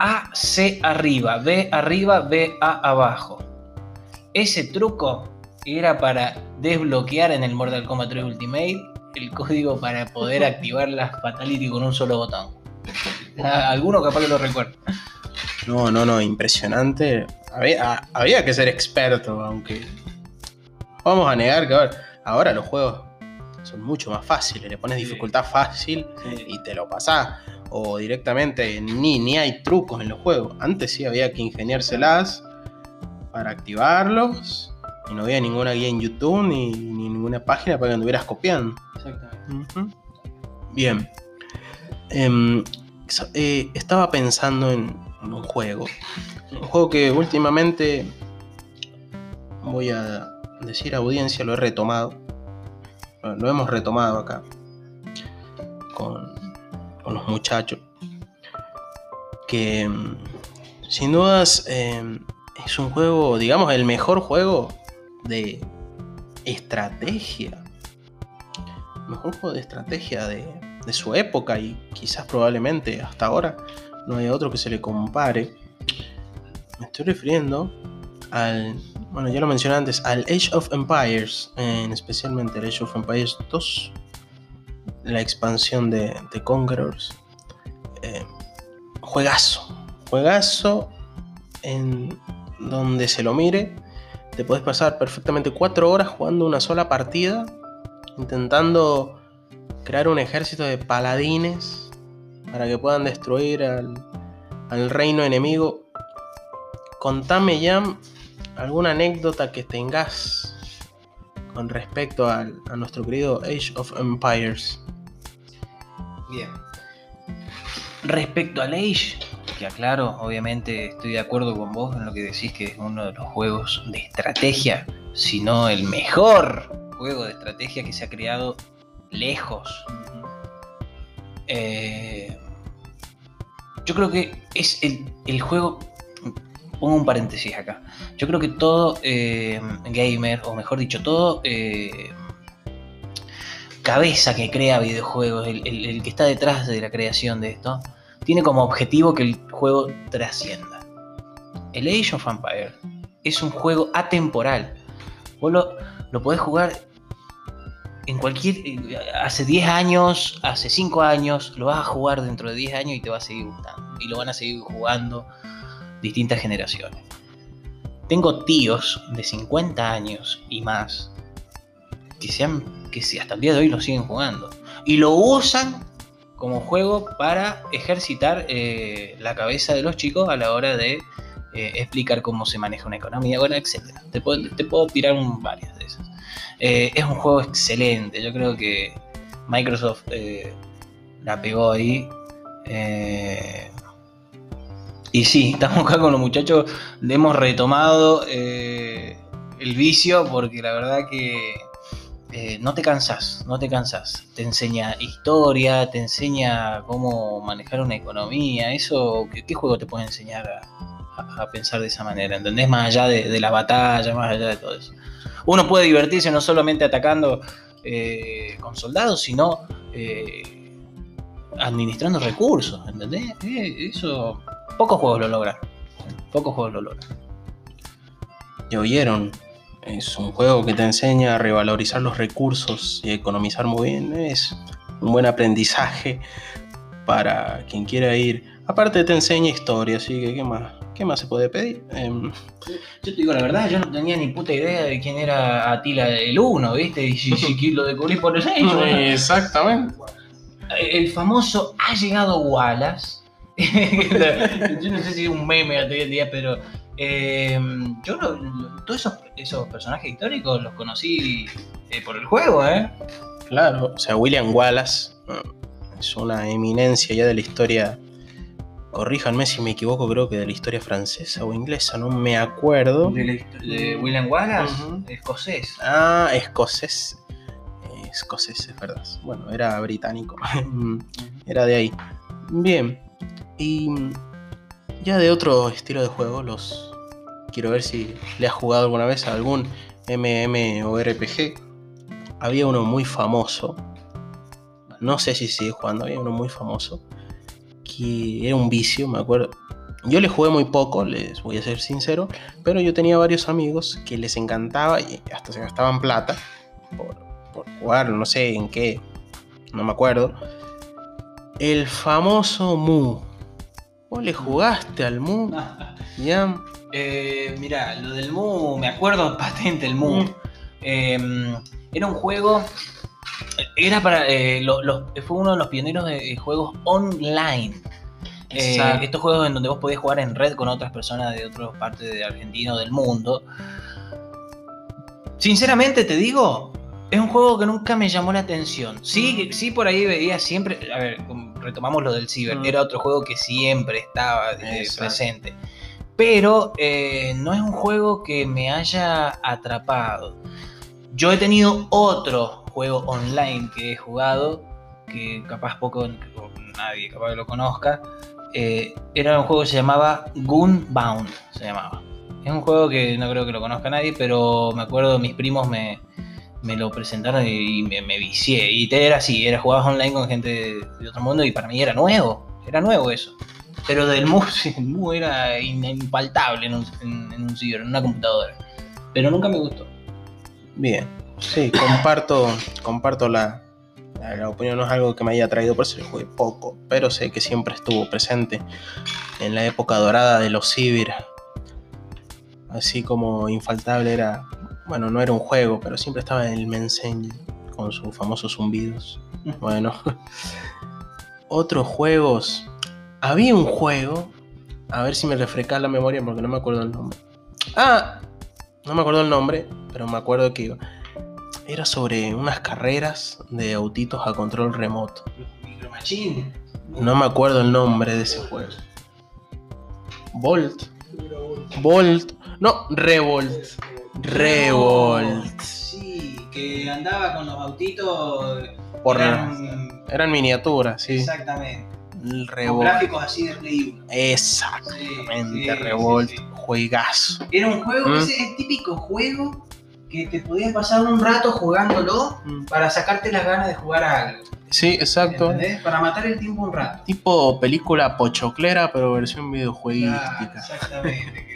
A, C arriba, B arriba, B, A abajo. Ese truco era para desbloquear en el Mortal Kombat 3 Ultimate el código para poder activar las Fatality con un solo botón. Alguno capaz que lo recuerda. No, no, no, impresionante. Había, que ser experto, aunque. Vamos a negar que ahora, los juegos son mucho más fáciles. Le pones dificultad fácil y te lo pasás. O directamente ni, ni hay trucos en los juegos. Antes sí había que ingeniárselas para activarlos. Y no había ninguna guía en YouTube ni, ni ninguna página para que anduvieras copiando. Exactamente. Bien. Em, eh, estaba pensando en, un juego. Un juego que últimamente voy a decir a audiencia, lo he retomado. Lo hemos retomado acá. Con, los muchachos. Que em, sin dudas em, es un juego, digamos, el mejor juego de estrategia mejor juego de estrategia de, su época y quizás probablemente hasta ahora no haya otro que se le compare. Me estoy refiriendo al, bueno, ya lo mencioné antes, al Age of Empires, en especialmente el Age of Empires 2, la expansión de, de Conquerors. Eh, juegazo, juegazo en donde se lo mire. Te puedes pasar perfectamente 4 horas jugando una sola partida intentando crear un ejército de paladines para que puedan destruir al, reino enemigo. Contame, ya alguna anécdota que tengas con respecto a nuestro querido Age of Empires. Bien. Respecto al Age, que aclaro, obviamente estoy de acuerdo con vos en lo que decís que es uno de los juegos de estrategia, si no el mejor juego de estrategia que se ha creado lejos. Eh, Yo creo que es el, el juego. Pongo un paréntesis acá. Yo creo que todo eh, gamer, o mejor dicho, todo eh, cabeza que crea videojuegos, el- el que está detrás de la creación de esto, tiene como objetivo que el juego trascienda. El Age of Empires es un juego atemporal. Vos lo, lo podés jugar en cualquier. eh, Hace 10 años, hace 5 años, lo vas a jugar dentro de 10 años y te va a seguir gustando. Y lo van a seguir jugando distintas generaciones. Tengo tíos de 50 años y más que, se han- que hasta el día de hoy lo siguen jugando. Y lo usan como juego para ejercitar eh, la cabeza de los chicos a la hora de eh, explicar cómo se maneja una economía, bueno, etc. Te puedo, te puedo tirar varias de esas. Eh, es un juego excelente, yo creo que Microsoft la pegó ahí. y sí, estamos acá con los muchachos, le hemos retomado el vicio porque la verdad que eh, no te cansas, no te cansas. Te enseña historia, te enseña cómo manejar una economía. Eso, ¿qué, juego te puede enseñar a, pensar de esa manera? ¿Entendés? Más allá de, de la batalla, más allá de todo eso. Uno puede divertirse no solamente atacando eh, con soldados, sino eh, administrando recursos, ¿entendés? Eso, pocos juegos lo logran. Pocos juegos lo logran. Ya oyeron. Es un juego que te enseña a revalorizar los recursos y economizar muy bien. Es un buen aprendizaje para quien quiera ir. Aparte te enseña historia, así que ¿qué más? ¿Qué más se puede pedir? Em, Yo te digo la verdad, yo no tenía ni puta idea de quién era Atila el Uno, ¿viste? Y si, si lo descubrí por el sello. Exactamente. El famoso ha llegado Wallace. yo no sé si es un meme en día, pero eh, yo lo- lo- todos esos, esos personajes históricos los conocí eh, por el juego, ¿eh? Claro, o sea, William Wallace mm, es una eminencia ya de la historia. Corríjanme si me equivoco, creo que de la historia francesa o inglesa, no me acuerdo. De, la histo- de William Wallace, escocés. Ah, escocés. Eh, Escocés, es verdad. Bueno, era británico. era de ahí. Bien. Y ya de otro estilo de juego, los. Quiero ver si le has jugado alguna vez a algún MMORPG. Había uno muy famoso. No sé si sigue jugando, había uno muy famoso. Que era un vicio, me acuerdo. Yo le jugué muy poco, les voy a ser sincero. Pero yo tenía varios amigos que les encantaba y hasta se gastaban plata por, por jugar, no sé en qué, no me acuerdo. El famoso Mu. ¿Vos le jugaste al Mu? Ya. Eh, mira, lo del Mu, me acuerdo patente el Mu. Mm. Eh, era un juego. Era para. eh, lo- fue uno de los pioneros de, eh, juegos online. Eh, estos juegos en donde vos podés jugar en red con otras personas de otras partes de Argentina o del mundo. Sinceramente te digo, es un juego que nunca me llamó la atención. Sí, sí por ahí veía siempre. A ver, retomamos lo del Ciber. Mm. Era otro juego que siempre estaba eh, presente. Pero eh, no es un juego que me haya atrapado. Yo he tenido otro juego online que he jugado, que capaz poco, nadie capaz que lo conozca. Eh, era un juego que se llamaba Gunbound, se llamaba. Es un juego que no creo que lo conozca nadie, pero me acuerdo mis primos me, me lo presentaron y, me, me vicié. Y era así, era jugabas online con gente de otro mundo y para mí era nuevo, era nuevo eso. Pero del MU, el MU era impaltable en un, en, en un ciber, en una computadora. Pero nunca me gustó. Bien. Sí, comparto, comparto la, la, la opinión. No es algo que me haya traído, por eso le jugué poco. Pero sé que siempre estuvo presente en la época dorada de los ciber. Así como infaltable era. Bueno, no era un juego, pero siempre estaba en el Mensen con sus famosos zumbidos. Bueno. Otros juegos. Había un juego. A ver si me refresca la memoria porque no me acuerdo el nombre. Ah, no me acuerdo el nombre, pero me acuerdo que iba. Era sobre unas carreras de autitos a control remoto. Micro Machine. No me acuerdo el nombre de ese juego. Volt. Volt. No, Revolt. Revolt. Sí, que andaba con los autitos. Por eran- Eran miniaturas, sí. Exactamente. Revolt. gráficos así de Play 1. Exactamente, Sí, sí, Revolt, sí, juegazo. Era un juego, ¿Mm? ese es el típico juego que te podías pasar un rato jugándolo para sacarte las ganas de jugar a algo. Sí, exacto. ¿Entendés? Para matar el tiempo un rato. Tipo película pochoclera, pero versión videojueguística. exactamente.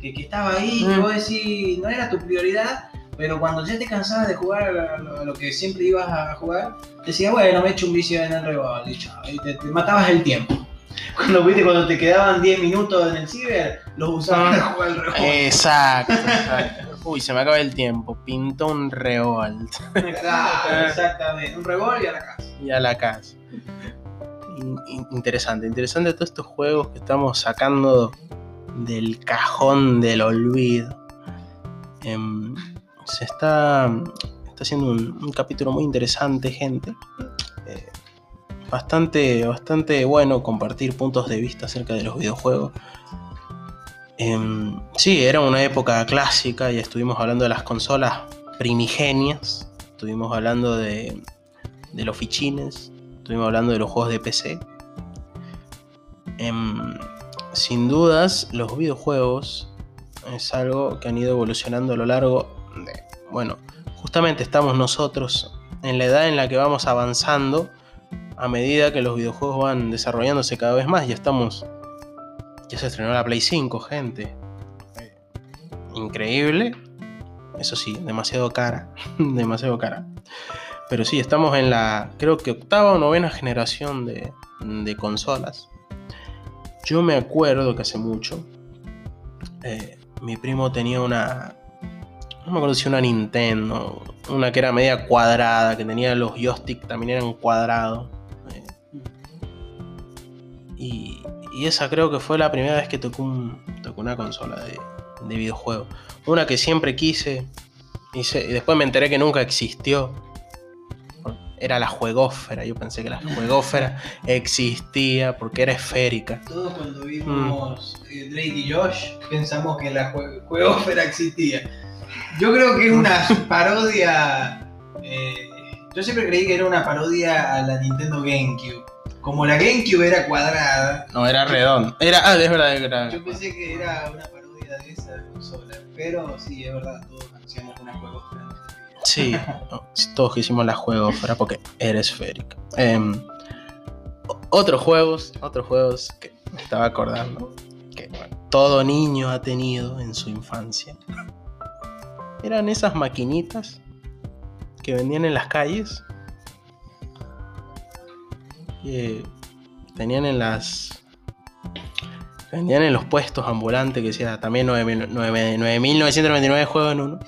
que, estaba ahí, que Mm. vos decís, no era tu prioridad, pero cuando ya te cansabas de jugar a lo, a lo que siempre ibas a jugar, decías, bueno, me echo un vicio en el Revolt y chao, y te, te matabas el tiempo. Cuando, viste, cuando te quedaban 10 minutos en el ciber, los usabas para jugar al Revolt. Exacto, exacto. Uy, se me acaba el tiempo. Pintó un Revolt. Claro, exactamente. Un Revolt y a la casa. y a la casa. In- in- interesante, interesante todos estos juegos que estamos sacando del cajón del olvido. Em, se está, está haciendo un, capítulo muy interesante, gente. Eh, bastante, bastante bueno compartir puntos de vista acerca de los videojuegos. Em, sí, era una época clásica y estuvimos hablando de las consolas primigenias. Estuvimos hablando de, de los fichines, estuvimos hablando de los juegos de PC. Em, sin dudas, los videojuegos es algo que han ido evolucionando a lo largo. Bueno, justamente estamos nosotros en la edad en la que vamos avanzando a medida que los videojuegos van desarrollándose cada vez más. Ya estamos... Ya se estrenó la Play 5, gente. Increíble. Eso sí, demasiado cara. demasiado cara. Pero sí, estamos en la, creo que octava o novena generación de, de consolas. Yo me acuerdo que hace mucho, eh, mi primo tenía una, no me acuerdo si una Nintendo, una que era media cuadrada, que tenía los joysticks también eran cuadrados. y, y esa creo que fue la primera vez que tocó, un, tocó una consola de, de videojuego. Una que siempre quise y, se- y después me enteré que nunca existió. Era la juegósfera, yo pensé que la juegósfera existía porque era esférica. Todos cuando vimos eh, Drake y Josh pensamos que la jue- juegósfera existía. Yo creo que es una parodia. eh, yo siempre creí que era una parodia a la Nintendo GameCube. Como la GameCube era cuadrada, No, era redondo. Era, ah, es verdad, era. yo pensé que era una parodia de esa consola. Pero sí, es verdad, todos hacíamos una vida. Sí, todos hicimos la juegósfera porque era esférica. Em, otros juegos, otros juegos que me estaba acordando que bueno, todo niño ha tenido en su infancia. Eran esas maquinitas que vendían en las calles. Que tenían en las. que vendían en los puestos ambulantes que decía también 9.000 9.000 9.999 juegos en uno.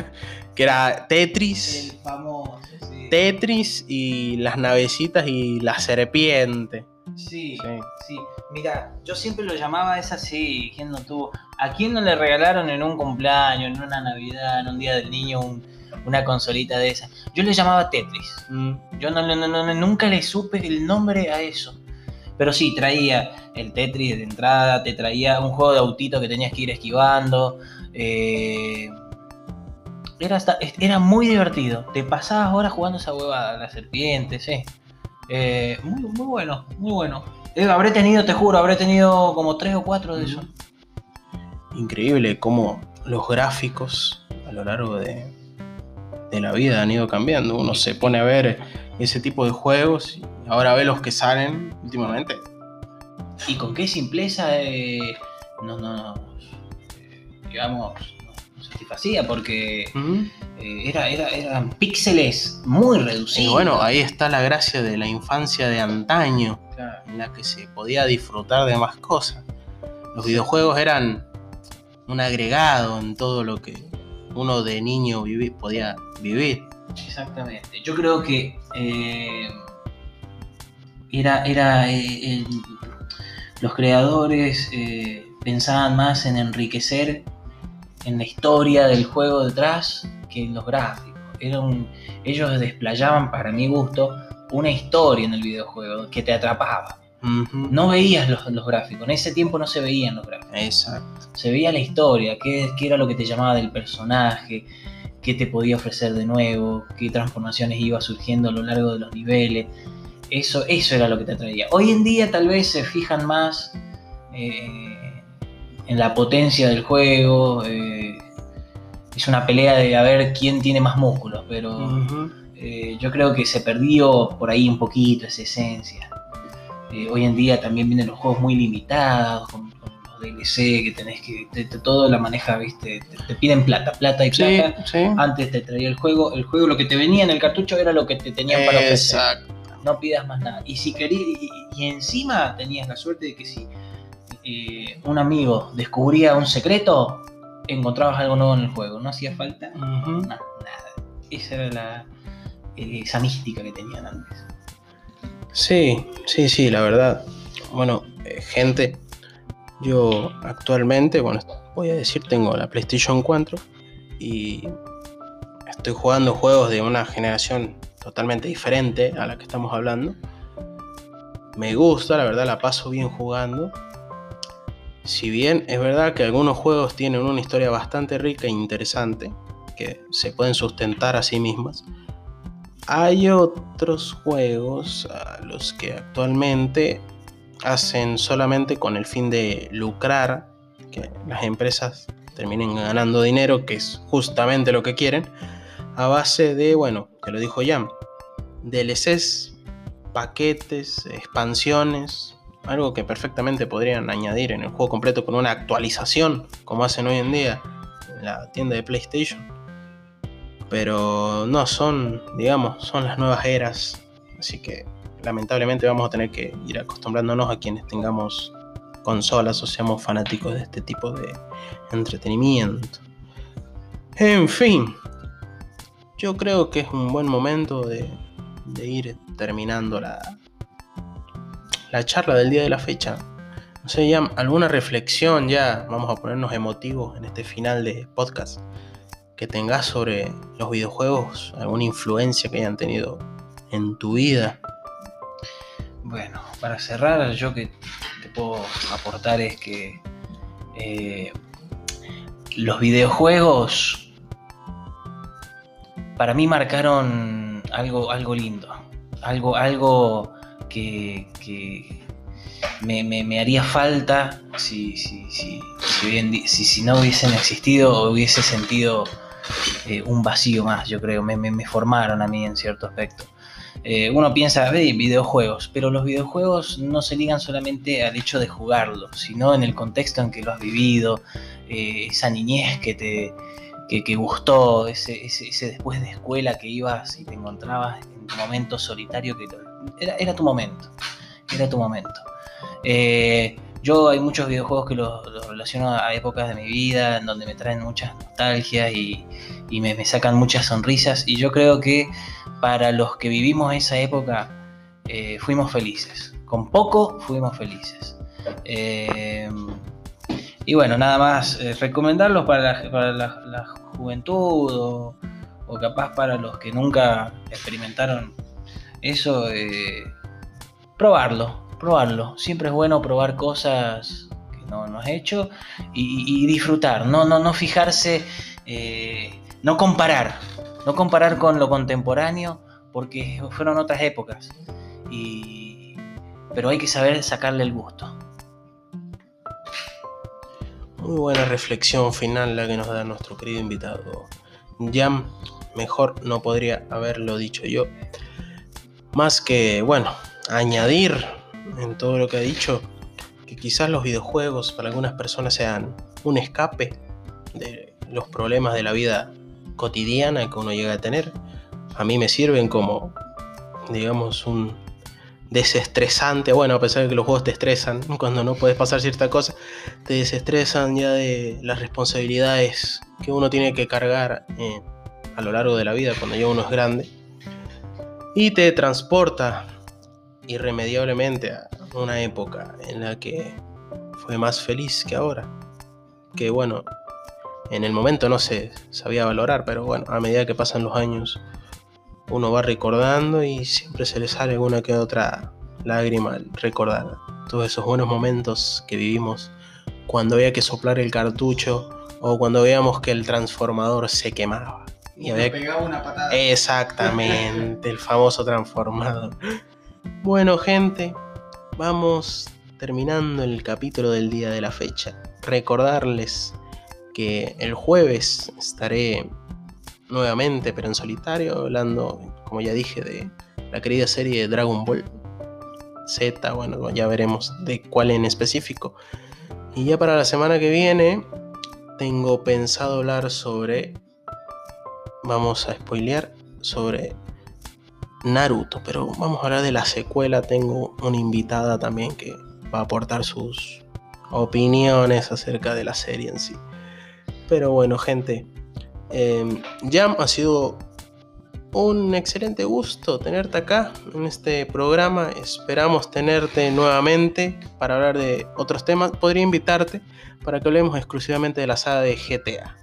que era Tetris. El famoso, sí. Tetris y las navecitas y la serpiente. Sí, Sí. sí. Mira, yo siempre lo llamaba es así, ¿quién no tuvo? ¿A quién no le regalaron en un cumpleaños, en una Navidad, en un Día del Niño, un- una consolita de esas? Yo le llamaba Tetris. Mm, Yo no, no- no- nunca le supe el nombre a eso. Pero sí, traía el Tetris de entrada, te traía un juego de autito que tenías que ir esquivando. eh, era, hasta- era muy divertido. Te pasabas horas jugando esa huevada, la serpiente, sí. Eh, muy, muy bueno, muy bueno. Eh, habré tenido, te juro, habré tenido como tres o cuatro de esos. Increíble cómo los gráficos a lo largo de, de la vida han ido cambiando. Uno se pone a ver ese tipo de juegos y ahora ve los que salen últimamente. Y con qué simpleza eh, no, no, no, eh, digamos, satisfacía porque. Eh, era, era- eran píxeles muy Y reducidos. bueno, ahí está la gracia de la infancia de antaño, Claro. en la que se podía disfrutar de más cosas. Los videojuegos eran un agregado en todo lo que uno de niño podía vivir. Exactamente. Yo creo que eh, era, era eh, el- los creadores eh, pensaban más en enriquecer en la historia del juego detrás que en los gráficos. Era un- ellos desplayaban, para mi gusto, una historia en el videojuego que te atrapaba. No veías los, los gráficos, en ese tiempo no se veían los gráficos. Exacto. se veía la historia, qué, qué era lo que te llamaba del personaje, qué te podía ofrecer de nuevo, qué transformaciones iba surgiendo a lo largo de los niveles. Eso, eso era lo que te atraía. Hoy en día tal vez se fijan más eh, en la potencia del juego. eh, es una pelea de a ver quién tiene más músculos, pero eh, yo creo que se perdió por ahí un poquito esa esencia. Eh, hoy en día también vienen los juegos muy limitados, con, con los DLC que tenés que. te- te- todo la maneja, viste, te, te piden plata, plata y Sí, plata. sí. Antes te traía el juego, el juego lo que te venía en el cartucho era lo que te tenían para ofrecer. Exacto. No pidas más nada. Y si querías, y, y encima tenías la suerte de que si eh, un amigo descubría un secreto, encontrabas algo nuevo en el juego. No hacía falta no, nada. Esa era la, eh, esa mística que tenían antes. Sí, sí, sí, la verdad. Bueno, eh, gente, yo actualmente, bueno, voy a decir, tengo la PlayStation 4 y estoy jugando juegos de una generación totalmente diferente a la que estamos hablando. Me gusta, la verdad, la paso bien jugando. Si bien es verdad que algunos juegos tienen una historia bastante rica e interesante, que se pueden sustentar a sí mismas, hay otros juegos a los que actualmente hacen solamente con el fin de lucrar, que las empresas terminen ganando dinero, que es justamente lo que quieren, a base de, bueno, te lo dijo Jam, DLCs, paquetes, expansiones, algo que perfectamente podrían añadir en el juego completo con una actualización, como hacen hoy en día en la tienda de PlayStation pero no son, digamos, son las nuevas eras, así que lamentablemente vamos a tener que ir acostumbrándonos a quienes tengamos consolas o seamos fanáticos de este tipo de entretenimiento. En fin, yo creo que es un buen momento de, ir terminando la, la charla del día de la fecha. No sé, alguna reflexión, ya vamos a ponernos emotivos en este final de podcast que tengas sobre los videojuegos, alguna influencia que hayan tenido en tu vida. Bueno, para cerrar, yo que te puedo aportar es que eh, los videojuegos para mí marcaron algo, algo lindo, algo, algo que, me, haría falta si, si, si, si, no hubiesen existido hubiese sentido eh, un vacío más, yo creo, me, me- formaron a mí en cierto aspecto. Eh, uno piensa, ve, videojuegos, pero los videojuegos no se ligan solamente al hecho de jugarlos, sino en el contexto en que lo has vivido, eh, esa niñez que te que, gustó, ese, ese, ese después de escuela que ibas y te encontrabas en tu momento solitario, que lo- era, tu momento, era tu momento. Eh, yo hay muchos videojuegos que los relaciono a épocas de mi vida, en donde me traen muchas nostalgias y, me, sacan muchas sonrisas, y yo creo que para los que vivimos esa época eh, fuimos felices. Con poco fuimos felices. Eh, y bueno, nada más recomendarlos para la, juventud o capaz para los que nunca experimentaron eso, eh, probarlo, probarlo. Siempre es bueno probar cosas que no, no has hecho y, disfrutar, no, no, no fijarse, eh, no comparar, no comparar con lo contemporáneo porque fueron otras épocas. Y, pero hay que saber sacarle el gusto. Muy buena reflexión final la que nos da nuestro querido invitado. Jam, mejor no podría haberlo dicho yo. Más que, bueno, añadir en todo lo que ha dicho que quizás los videojuegos para algunas personas sean un escape de los problemas de la vida cotidiana que uno llega a tener. A mí me sirven como, digamos, un desestresante. Bueno, a pesar de que los juegos te estresan cuando no puedes pasar cierta cosa, te desestresan ya de las responsabilidades que uno tiene que cargar eh, a lo largo de la vida cuando ya uno es grande. Y te transporta irremediablemente a una época en la que fue más feliz que ahora. Que bueno, en el momento no se sabía valorar, pero bueno, a medida que pasan los años, uno va recordando y siempre se le sale alguna que otra lágrima al recordar todos esos buenos momentos que vivimos cuando había que soplar el cartucho o cuando veíamos que el transformador se quemaba. Y había pegaba una patada. Exactamente, el famoso transformador. Bueno, gente, vamos terminando el capítulo del día de la fecha. Recordarles que el jueves estaré nuevamente, pero en solitario, hablando, como ya dije, de la querida serie de Dragon Ball Z. Bueno, ya veremos de cuál en específico. Y ya para la semana que viene, tengo pensado hablar sobre. Vamos a spoilear sobre Naruto, pero vamos a hablar de la secuela. Tengo una invitada también que va a aportar sus opiniones acerca de la serie en sí. Pero bueno, gente, eh, Jam ha sido un excelente gusto tenerte acá en este programa. Esperamos tenerte nuevamente para hablar de otros temas. Podría invitarte para que hablemos exclusivamente de la saga de GTA.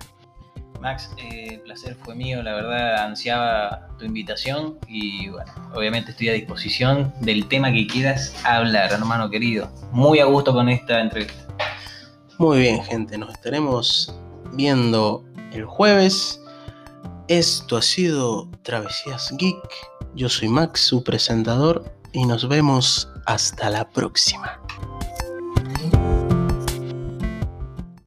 Max, eh, el placer fue mío, la verdad ansiaba tu invitación y bueno, obviamente estoy a disposición del tema que quieras hablar, hermano querido. Muy a gusto con esta entrevista. Muy bien, gente, nos estaremos viendo el jueves. Esto ha sido Travesías Geek. Yo soy Max, su presentador, y nos vemos hasta la próxima.